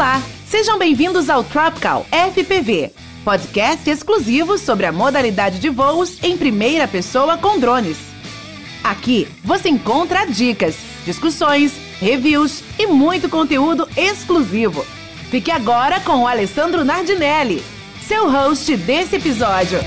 Olá, sejam bem-vindos ao Tropical FPV, podcast exclusivo sobre a modalidade de voos em primeira pessoa com drones. Aqui você encontra dicas, discussões, reviews e muito conteúdo exclusivo. Fique agora com o Alessandro Nardinelli, seu host desse episódio.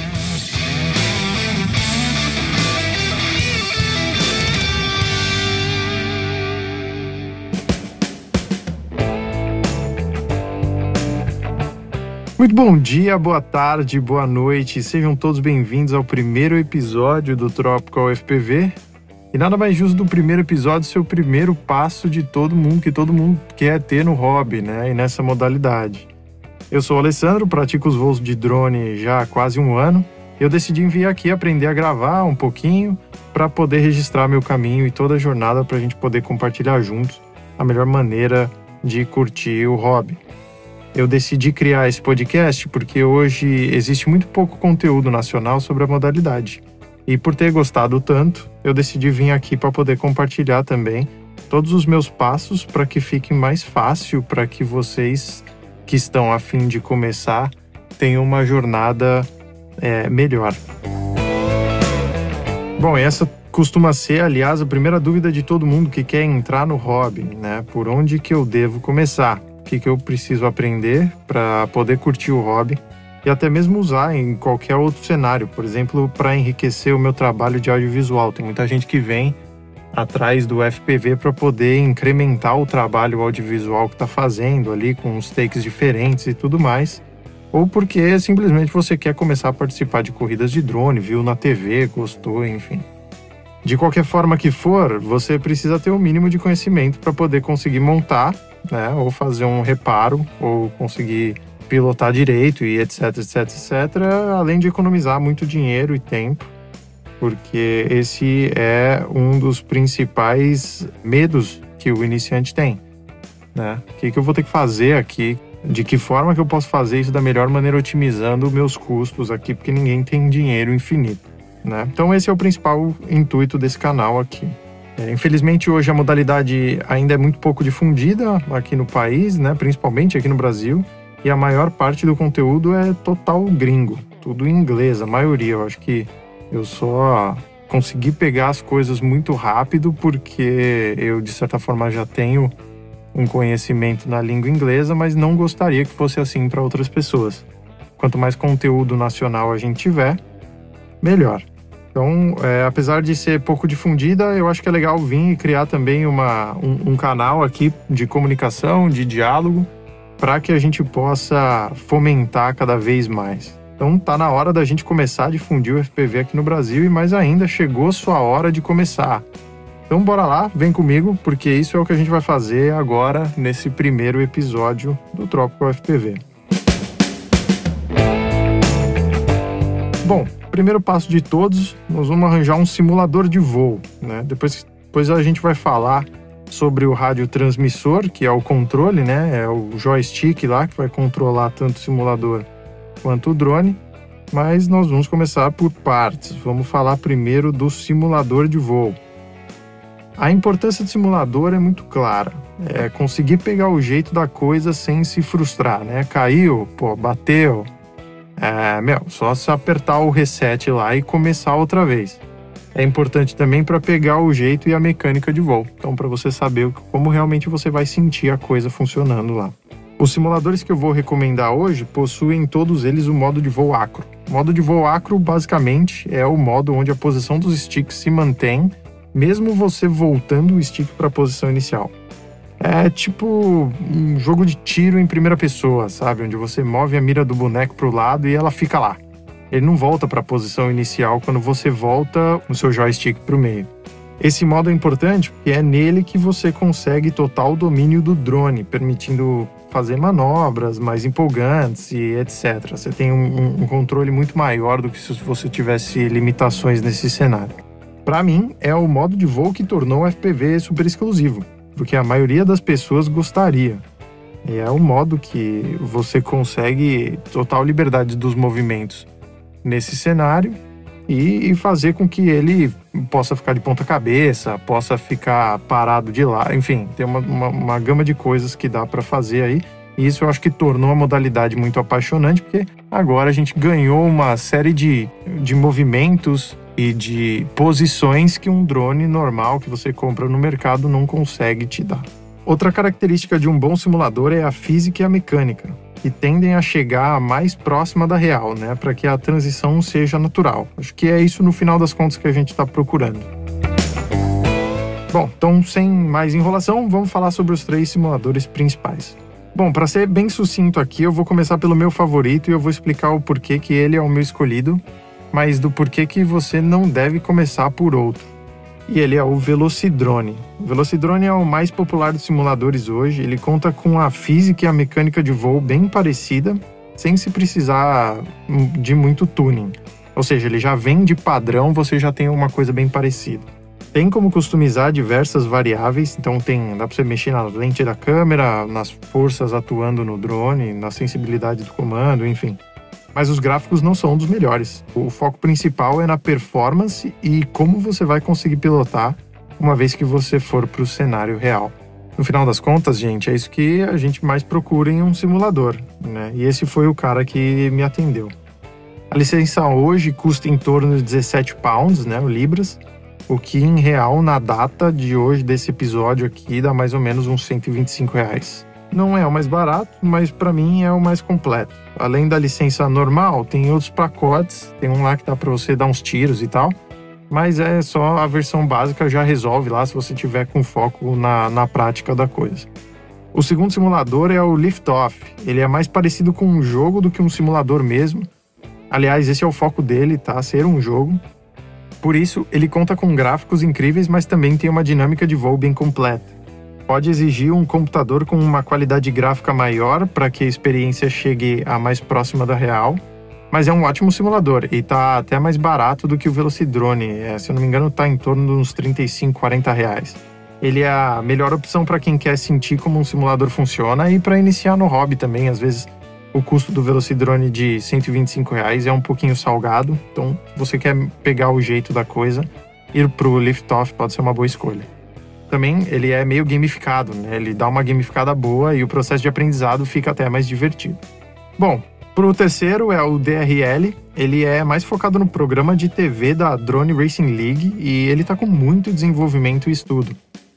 Muito bom dia, boa tarde, boa noite. Sejam todos bem-vindos ao primeiro episódio do Tropical FPV. E nada mais justo do primeiro episódio ser o primeiro passo de todo mundo que todo mundo quer ter no hobby, né? E nessa modalidade. Eu sou o Alessandro, pratico os voos de drone já há quase um ano. Eu decidi vir aqui aprender a gravar um pouquinho para poder registrar meu caminho e toda a jornada para a gente poder compartilhar juntos a melhor maneira de curtir o hobby eu decidi criar esse podcast porque hoje existe muito pouco conteúdo nacional sobre a modalidade. E por ter gostado tanto, eu decidi vir aqui para poder compartilhar também todos os meus passos para que fique mais fácil para que vocês que estão a fim de começar tenham uma jornada é, melhor. Bom, essa costuma ser, aliás, a primeira dúvida de todo mundo que quer entrar no hobby, né? Por onde que eu devo começar? Que, que eu preciso aprender para poder curtir o hobby e até mesmo usar em qualquer outro cenário, por exemplo, para enriquecer o meu trabalho de audiovisual. Tem muita gente que vem atrás do FPV para poder incrementar o trabalho audiovisual que está fazendo ali com os takes diferentes e tudo mais, ou porque simplesmente você quer começar a participar de corridas de drone, viu na TV, gostou, enfim. De qualquer forma que for, você precisa ter o um mínimo de conhecimento para poder conseguir montar né? Ou fazer um reparo, ou conseguir pilotar direito e etc, etc, etc, além de economizar muito dinheiro e tempo, porque esse é um dos principais medos que o iniciante tem, né? O que, que eu vou ter que fazer aqui? De que forma que eu posso fazer isso da melhor maneira, otimizando meus custos aqui, porque ninguém tem dinheiro infinito, né? Então esse é o principal intuito desse canal aqui. É, infelizmente, hoje a modalidade ainda é muito pouco difundida aqui no país, né? principalmente aqui no Brasil, e a maior parte do conteúdo é total gringo, tudo em inglês, a maioria. Eu acho que eu só consegui pegar as coisas muito rápido porque eu, de certa forma, já tenho um conhecimento na língua inglesa, mas não gostaria que fosse assim para outras pessoas. Quanto mais conteúdo nacional a gente tiver, melhor. Então, é, apesar de ser pouco difundida, eu acho que é legal vir e criar também uma, um, um canal aqui de comunicação, de diálogo, para que a gente possa fomentar cada vez mais. Então, tá na hora da gente começar a difundir o FPV aqui no Brasil e mais ainda, chegou sua hora de começar. Então, bora lá, vem comigo, porque isso é o que a gente vai fazer agora nesse primeiro episódio do Trópico FPV. Bom, primeiro passo de todos, nós vamos arranjar um simulador de voo. Né? Depois, depois a gente vai falar sobre o radiotransmissor, que é o controle, né? É o joystick lá que vai controlar tanto o simulador quanto o drone. Mas nós vamos começar por partes. Vamos falar primeiro do simulador de voo. A importância do simulador é muito clara. É conseguir pegar o jeito da coisa sem se frustrar, né? Caiu, pô, bateu, é, meu, só se apertar o reset lá e começar outra vez. É importante também para pegar o jeito e a mecânica de voo. Então, para você saber como realmente você vai sentir a coisa funcionando lá. Os simuladores que eu vou recomendar hoje possuem todos eles o modo de voo acro. O modo de voo acro, basicamente, é o modo onde a posição dos sticks se mantém, mesmo você voltando o stick para a posição inicial. É tipo um jogo de tiro em primeira pessoa, sabe? Onde você move a mira do boneco para o lado e ela fica lá. Ele não volta para a posição inicial quando você volta o seu joystick para o meio. Esse modo é importante porque é nele que você consegue total domínio do drone, permitindo fazer manobras mais empolgantes e etc. Você tem um, um controle muito maior do que se você tivesse limitações nesse cenário. Para mim, é o modo de voo que tornou o FPV super exclusivo porque a maioria das pessoas gostaria. E é o modo que você consegue total liberdade dos movimentos nesse cenário e, fazer com que ele possa ficar de ponta cabeça, possa ficar parado de lá, enfim, tem uma, uma, uma gama de coisas que dá para fazer aí E isso eu acho que tornou a modalidade muito apaixonante, porque agora a gente ganhou uma série de, de movimentos e de posições que um drone normal que você compra no mercado não consegue te dar. Outra característica de um bom simulador é a física e a mecânica, que tendem a chegar mais próxima da real, né, para que a transição seja natural. Acho que é isso no final das contas que a gente está procurando. Bom, então sem mais enrolação, vamos falar sobre os três simuladores principais. Bom, para ser bem sucinto aqui, eu vou começar pelo meu favorito e eu vou explicar o porquê que ele é o meu escolhido, mas do porquê que você não deve começar por outro. E ele é o Velocidrone. O Velocidrone é o mais popular dos simuladores hoje. Ele conta com a física e a mecânica de voo bem parecida, sem se precisar de muito tuning. Ou seja, ele já vem de padrão, você já tem uma coisa bem parecida. Tem como customizar diversas variáveis, então tem, dá para você mexer na lente da câmera, nas forças atuando no drone, na sensibilidade do comando, enfim. Mas os gráficos não são dos melhores. O foco principal é na performance e como você vai conseguir pilotar uma vez que você for para o cenário real. No final das contas, gente, é isso que a gente mais procura em um simulador, né? E esse foi o cara que me atendeu. A licença hoje custa em torno de 17 pounds, né, libras, o que em real, na data de hoje desse episódio aqui, dá mais ou menos uns 125 reais. Não é o mais barato, mas para mim é o mais completo. Além da licença normal, tem outros pacotes. Tem um lá que dá para você dar uns tiros e tal. Mas é só a versão básica já resolve lá se você tiver com foco na, na prática da coisa. O segundo simulador é o Liftoff. Ele é mais parecido com um jogo do que um simulador mesmo. Aliás, esse é o foco dele, tá? Ser um jogo. Por isso, ele conta com gráficos incríveis, mas também tem uma dinâmica de voo bem completa. Pode exigir um computador com uma qualidade gráfica maior para que a experiência chegue a mais próxima da real, mas é um ótimo simulador e está até mais barato do que o Velocidrone. É, se eu não me engano, está em torno de uns 35, 40 reais. Ele é a melhor opção para quem quer sentir como um simulador funciona e para iniciar no hobby também. Às vezes o custo do Velocidrone de 125 reais é um pouquinho salgado, então se você quer pegar o jeito da coisa, ir para o Liftoff pode ser uma boa escolha. Também ele é meio gamificado, né? ele dá uma gamificada boa e o processo de aprendizado fica até mais divertido. Bom, para o terceiro é o DRL, ele é mais focado no programa de TV da Drone Racing League e ele está com muito desenvolvimento e estudo,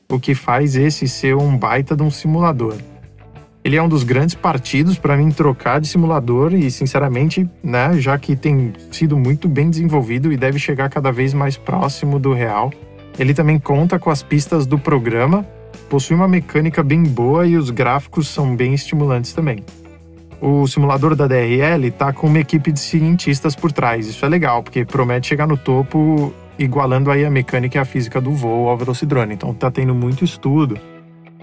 o que faz esse ser um baita de um simulador ele é um dos grandes partidos para mim trocar de simulador e, sinceramente, né, já que tem sido muito bem desenvolvido e deve chegar cada vez mais próximo do real. Ele também conta com as pistas do programa, possui uma mecânica bem boa e os gráficos são bem estimulantes também. O simulador da DRL está com uma equipe de cientistas por trás. Isso é legal, porque promete chegar no topo igualando aí a mecânica e a física do voo ao velocidrone. Então está tendo muito estudo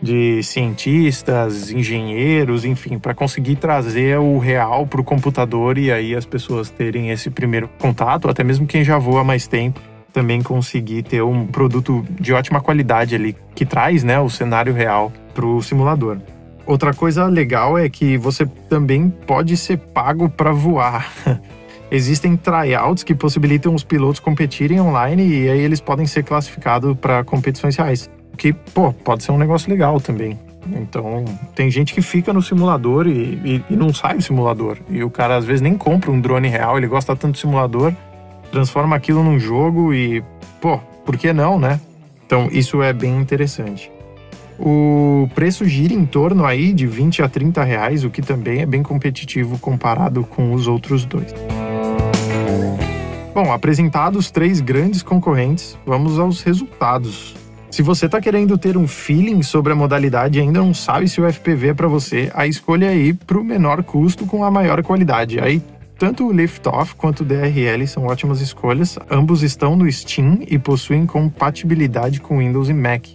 de cientistas, engenheiros, enfim, para conseguir trazer o real para o computador e aí as pessoas terem esse primeiro contato, até mesmo quem já voa mais tempo, também conseguir ter um produto de ótima qualidade ali que traz, né, o cenário real para o simulador. Outra coisa legal é que você também pode ser pago para voar. Existem tryouts que possibilitam os pilotos competirem online e aí eles podem ser classificados para competições reais que, pô, pode ser um negócio legal também. Então, tem gente que fica no simulador e, e, e, não sai do simulador. E o cara às vezes nem compra um drone real, ele gosta tanto do simulador, transforma aquilo num jogo e, pô, por que não, né? Então, isso é bem interessante. O preço gira em torno aí de 20 a 30 reais, o que também é bem competitivo comparado com os outros dois. Bom, apresentados três grandes concorrentes, vamos aos resultados. Se você está querendo ter um feeling sobre a modalidade e ainda não sabe se o FPV é para você, a escolha é ir para o menor custo com a maior qualidade. Aí tanto o Liftoff quanto o DRL são ótimas escolhas, ambos estão no Steam e possuem compatibilidade com Windows e Mac.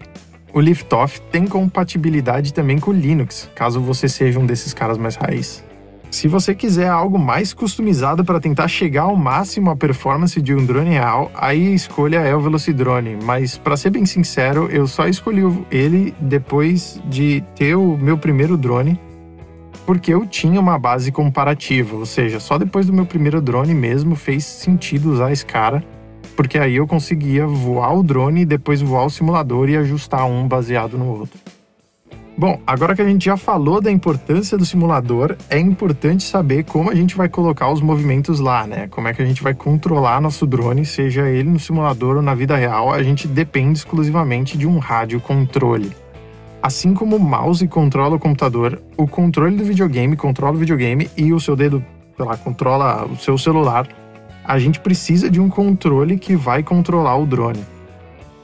O Liftoff tem compatibilidade também com Linux, caso você seja um desses caras mais raiz. Se você quiser algo mais customizado para tentar chegar ao máximo a performance de um drone real, aí a escolha é o Velocidrone. Mas para ser bem sincero, eu só escolhi ele depois de ter o meu primeiro drone, porque eu tinha uma base comparativa, ou seja, só depois do meu primeiro drone mesmo fez sentido usar esse cara, porque aí eu conseguia voar o drone e depois voar o simulador e ajustar um baseado no outro. Bom, agora que a gente já falou da importância do simulador, é importante saber como a gente vai colocar os movimentos lá, né? Como é que a gente vai controlar nosso drone, seja ele no simulador ou na vida real, a gente depende exclusivamente de um rádio controle. Assim como o mouse controla o computador, o controle do videogame controla o videogame e o seu dedo, sei lá, controla o seu celular, a gente precisa de um controle que vai controlar o drone.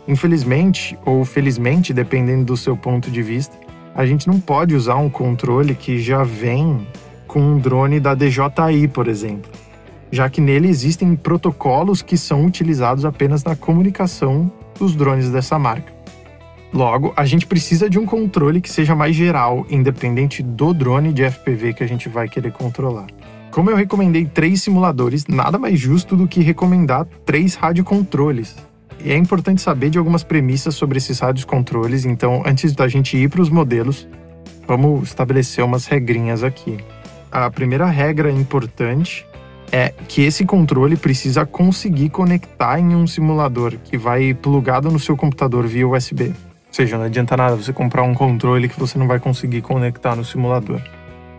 Infelizmente, ou felizmente, dependendo do seu ponto de vista, a gente não pode usar um controle que já vem com um drone da DJI, por exemplo, já que nele existem protocolos que são utilizados apenas na comunicação dos drones dessa marca. Logo, a gente precisa de um controle que seja mais geral, independente do drone de FPV que a gente vai querer controlar. Como eu recomendei três simuladores, nada mais justo do que recomendar três radiocontroles. E é importante saber de algumas premissas sobre esses rádios controles, então antes da gente ir para os modelos, vamos estabelecer umas regrinhas aqui. A primeira regra importante é que esse controle precisa conseguir conectar em um simulador que vai plugado no seu computador via USB. Seja, não adianta nada você comprar um controle que você não vai conseguir conectar no simulador.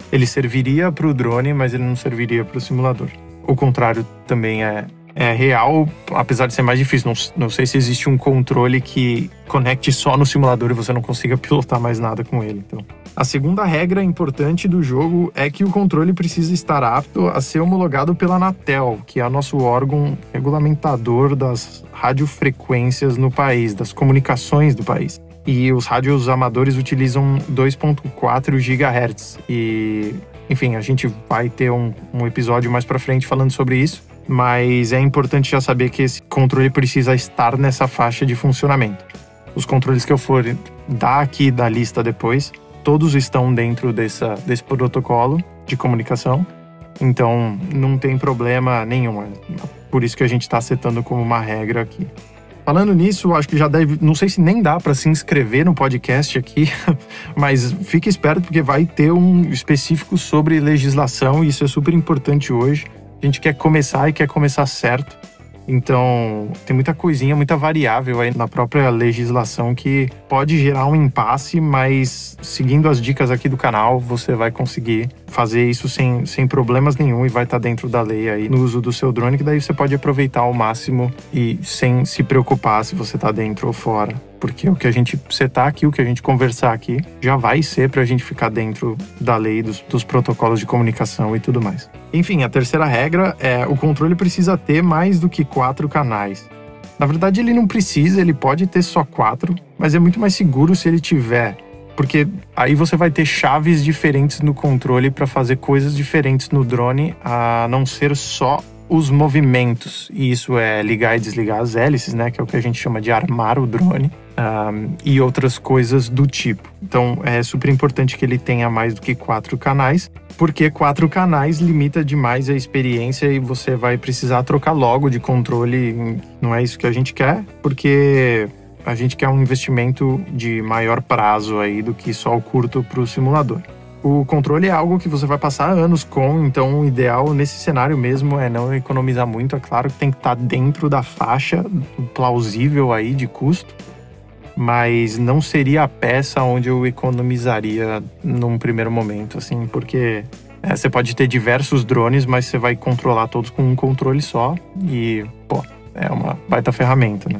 Ele serviria para o drone, mas ele não serviria para o simulador. O contrário também é, é real, apesar de ser mais difícil. Não, não sei se existe um controle que conecte só no simulador e você não consiga pilotar mais nada com ele. Então. A segunda regra importante do jogo é que o controle precisa estar apto a ser homologado pela Anatel, que é o nosso órgão regulamentador das radiofrequências no país, das comunicações do país. E os rádios amadores utilizam 2.4 GHz. E, enfim, a gente vai ter um, um episódio mais para frente falando sobre isso mas é importante já saber que esse controle precisa estar nessa faixa de funcionamento. Os controles que eu for dar aqui da lista depois, todos estão dentro dessa, desse protocolo de comunicação, então não tem problema nenhum. Por isso que a gente está setando como uma regra aqui. Falando nisso, acho que já deve. Não sei se nem dá para se inscrever no podcast aqui, mas fique esperto porque vai ter um específico sobre legislação e isso é super importante hoje. A gente quer começar e quer começar certo. Então, tem muita coisinha, muita variável aí na própria legislação que pode gerar um impasse, mas seguindo as dicas aqui do canal, você vai conseguir fazer isso sem, sem problemas nenhum e vai estar dentro da lei aí no uso do seu drone, que daí você pode aproveitar ao máximo e sem se preocupar se você está dentro ou fora porque o que a gente setar aqui, o que a gente conversar aqui, já vai ser para a gente ficar dentro da lei, dos, dos, protocolos de comunicação e tudo mais. Enfim, a terceira regra é o controle precisa ter mais do que quatro canais. Na verdade, ele não precisa, ele pode ter só quatro, mas é muito mais seguro se ele tiver, porque aí você vai ter chaves diferentes no controle para fazer coisas diferentes no drone, a não ser só os movimentos. E isso é ligar e desligar as hélices, né? Que é o que a gente chama de armar o drone. Um, e outras coisas do tipo. Então é super importante que ele tenha mais do que quatro canais, porque quatro canais limita demais a experiência e você vai precisar trocar logo de controle. Não é isso que a gente quer, porque a gente quer um investimento de maior prazo aí do que só o curto para o simulador. O controle é algo que você vai passar anos com, então o ideal nesse cenário mesmo é não economizar muito. É claro que tem que estar dentro da faixa plausível aí de custo, mas não seria a peça onde eu economizaria num primeiro momento, assim, porque é, você pode ter diversos drones, mas você vai controlar todos com um controle só e, pô, é uma baita ferramenta, né?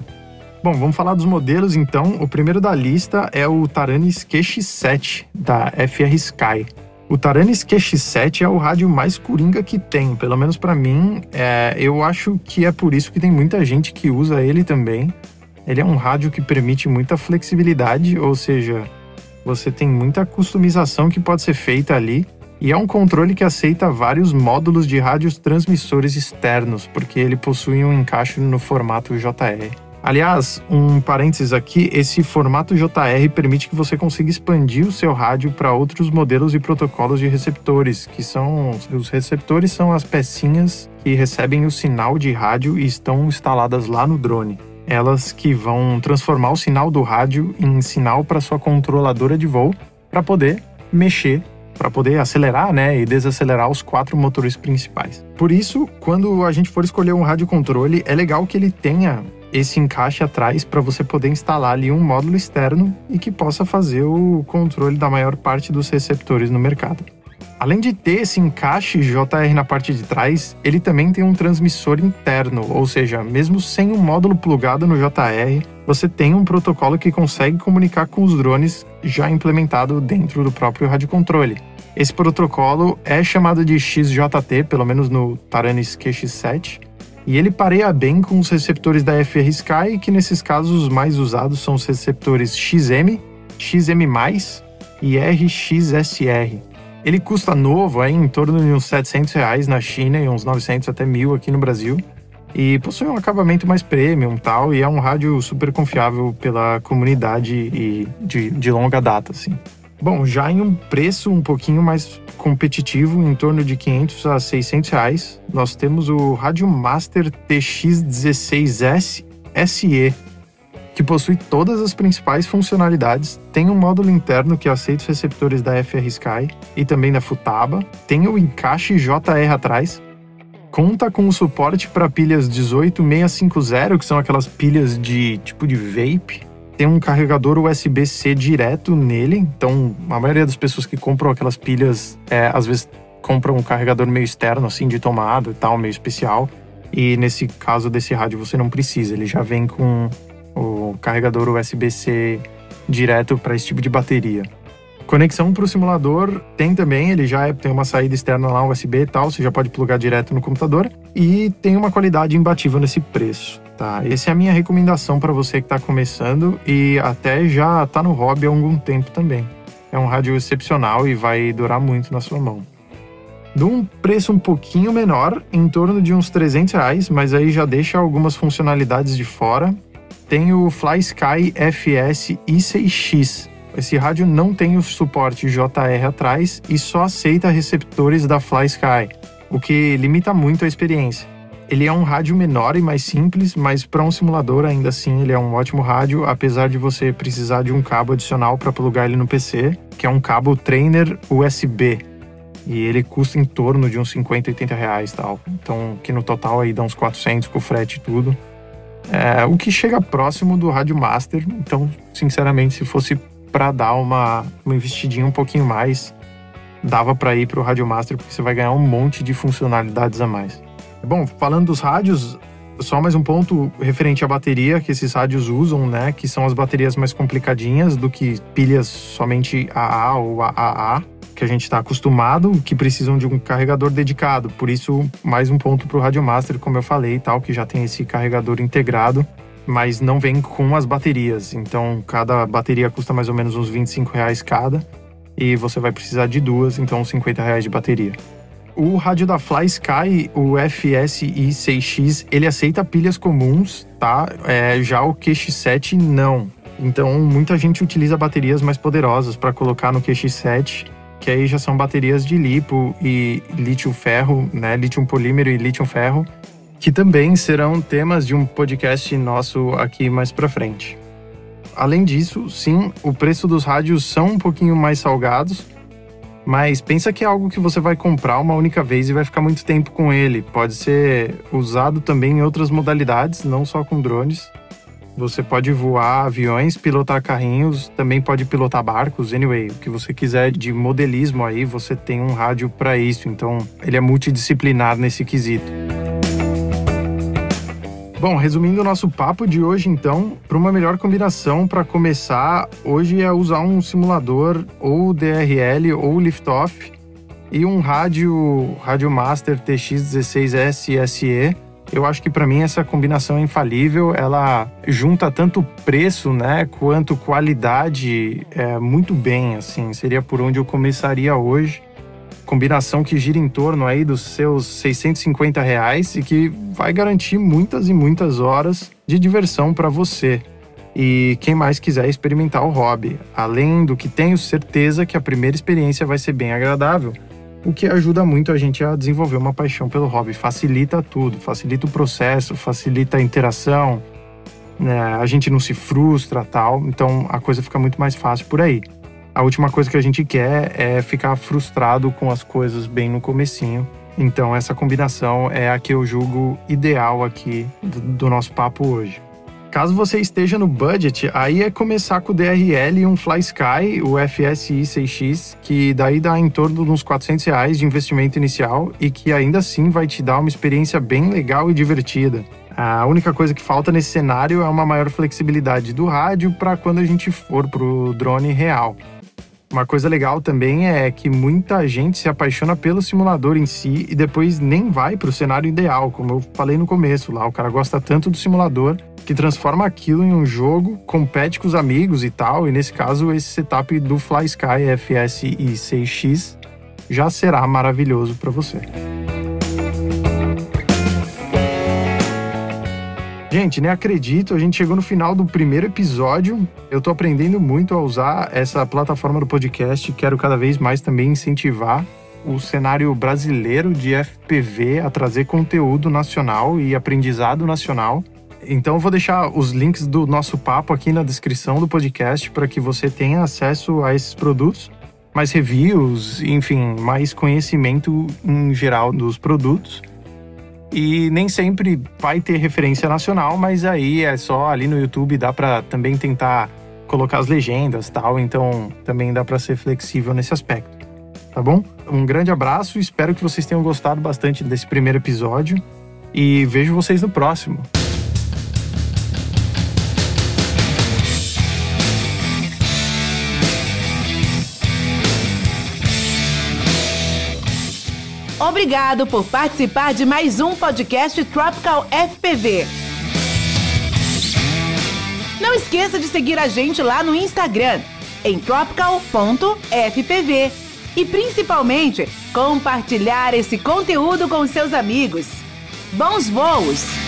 Bom, vamos falar dos modelos então. O primeiro da lista é o Taranis QX7 da FR Sky. O Taranis QX7 é o rádio mais coringa que tem, pelo menos para mim. É, eu acho que é por isso que tem muita gente que usa ele também. Ele é um rádio que permite muita flexibilidade, ou seja, você tem muita customização que pode ser feita ali. E é um controle que aceita vários módulos de rádios transmissores externos, porque ele possui um encaixe no formato JR. Aliás, um parênteses aqui, esse formato JR permite que você consiga expandir o seu rádio para outros modelos e protocolos de receptores, que são os receptores são as pecinhas que recebem o sinal de rádio e estão instaladas lá no drone. Elas que vão transformar o sinal do rádio em sinal para sua controladora de voo para poder mexer para poder acelerar né, e desacelerar os quatro motores principais. Por isso, quando a gente for escolher um rádio controle, é legal que ele tenha esse encaixe atrás para você poder instalar ali um módulo externo e que possa fazer o controle da maior parte dos receptores no mercado. Além de ter esse encaixe JR na parte de trás, ele também tem um transmissor interno, ou seja, mesmo sem um módulo plugado no JR, você tem um protocolo que consegue comunicar com os drones já implementado dentro do próprio radiocontrole. Esse protocolo é chamado de XJT, pelo menos no Taranis QX7, e ele pareia bem com os receptores da FR Sky, que nesses casos os mais usados são os receptores XM, XM+, e RXSR. Ele custa novo é, em torno de uns 700 reais na China e uns 900 até 1000 aqui no Brasil. E possui um acabamento mais premium tal, e é um rádio super confiável pela comunidade e de, de longa data, assim. Bom, já em um preço um pouquinho mais competitivo, em torno de 500 a 600 reais, nós temos o Rádio Master TX16S SE, que possui todas as principais funcionalidades, tem um módulo interno que aceita os receptores da FR Sky e também da Futaba, tem o encaixe JR atrás, conta com o suporte para pilhas 18650, que são aquelas pilhas de tipo de vape, tem um carregador USB-C direto nele, então a maioria das pessoas que compram aquelas pilhas, é, às vezes compram um carregador meio externo, assim, de tomada e tal, meio especial. E nesse caso desse rádio você não precisa, ele já vem com o carregador USB-C direto para esse tipo de bateria. Conexão para o simulador tem também, ele já é, tem uma saída externa lá, USB e tal, você já pode plugar direto no computador e tem uma qualidade imbatível nesse preço. Tá, essa é a minha recomendação para você que está começando e até já está no hobby há algum tempo também. É um rádio excepcional e vai durar muito na sua mão. De um preço um pouquinho menor, em torno de uns 300 reais, mas aí já deixa algumas funcionalidades de fora tem o FlySky FS I6X. Esse rádio não tem o suporte JR atrás e só aceita receptores da FlySky, o que limita muito a experiência. Ele é um rádio menor e mais simples, mas para um simulador ainda assim ele é um ótimo rádio, apesar de você precisar de um cabo adicional para plugar ele no PC, que é um cabo Trainer USB. E ele custa em torno de uns 50, 80 reais tal. Então, que no total aí dá uns 400 com frete e tudo. É, o que chega próximo do Rádio Master. Então, sinceramente, se fosse para dar uma, uma investidinha um pouquinho mais, dava para ir para o Rádio Master, porque você vai ganhar um monte de funcionalidades a mais. Bom, falando dos rádios, só mais um ponto referente à bateria que esses rádios usam, né? Que são as baterias mais complicadinhas do que pilhas somente AA ou AAA que a gente está acostumado, que precisam de um carregador dedicado. Por isso, mais um ponto para o Radiomaster, como eu falei, tal, que já tem esse carregador integrado, mas não vem com as baterias. Então, cada bateria custa mais ou menos uns 25 reais cada, e você vai precisar de duas, então 50 reais de bateria. O rádio da Fly Sky, o FSI6X, ele aceita pilhas comuns, tá? É, já o QX7 não. Então, muita gente utiliza baterias mais poderosas para colocar no QX7 que aí já são baterias de lipo e lítio-ferro, né? Lítio polímero e lítio-ferro, que também serão temas de um podcast nosso aqui mais para frente. Além disso, sim, o preço dos rádios são um pouquinho mais salgados, mas pensa que é algo que você vai comprar uma única vez e vai ficar muito tempo com ele. Pode ser usado também em outras modalidades, não só com drones. Você pode voar aviões, pilotar carrinhos, também pode pilotar barcos, anyway, o que você quiser de modelismo aí, você tem um rádio para isso. Então, ele é multidisciplinar nesse quesito. Bom, resumindo o nosso papo de hoje, então, para uma melhor combinação para começar, hoje é usar um simulador ou DRL ou liftoff e um rádio Rádio Master TX16S SE eu acho que para mim essa combinação é infalível. Ela junta tanto preço, né, quanto qualidade é, muito bem. Assim, seria por onde eu começaria hoje. Combinação que gira em torno aí dos seus 650 reais e que vai garantir muitas e muitas horas de diversão para você e quem mais quiser experimentar o hobby. Além do que tenho certeza que a primeira experiência vai ser bem agradável o que ajuda muito a gente a desenvolver uma paixão pelo hobby. Facilita tudo, facilita o processo, facilita a interação, né? a gente não se frustra tal, então a coisa fica muito mais fácil por aí. a última coisa que a gente quer é ficar frustrado com as coisas bem no comecinho. Então essa combinação é a que eu julgo ideal aqui do, do nosso papo hoje. Caso você esteja no budget, aí é começar com o DRL e um FlySky, o FSI 6X, que daí dá em torno de uns 400 reais de investimento inicial e que ainda assim vai te dar uma experiência bem legal e divertida. A única coisa que falta nesse cenário é uma maior flexibilidade do rádio para quando a gente for para o drone real. Uma coisa legal também é que muita gente se apaixona pelo simulador em si e depois nem vai para o cenário ideal, como eu falei no começo lá. O cara gosta tanto do simulador que transforma aquilo em um jogo, compete com os amigos e tal. E nesse caso, esse setup do FlySky FSI 6X já será maravilhoso para você. Gente, nem acredito, a gente chegou no final do primeiro episódio. Eu tô aprendendo muito a usar essa plataforma do podcast, quero cada vez mais também incentivar o cenário brasileiro de FPV a trazer conteúdo nacional e aprendizado nacional. Então eu vou deixar os links do nosso papo aqui na descrição do podcast para que você tenha acesso a esses produtos, mais reviews, enfim, mais conhecimento em geral dos produtos. E nem sempre vai ter referência nacional, mas aí é só ali no YouTube dá para também tentar colocar as legendas, tal, então também dá para ser flexível nesse aspecto. Tá bom? Um grande abraço, espero que vocês tenham gostado bastante desse primeiro episódio e vejo vocês no próximo. Obrigado por participar de mais um podcast Tropical FPV. Não esqueça de seguir a gente lá no Instagram, em tropical.fpv. E principalmente, compartilhar esse conteúdo com seus amigos. Bons voos!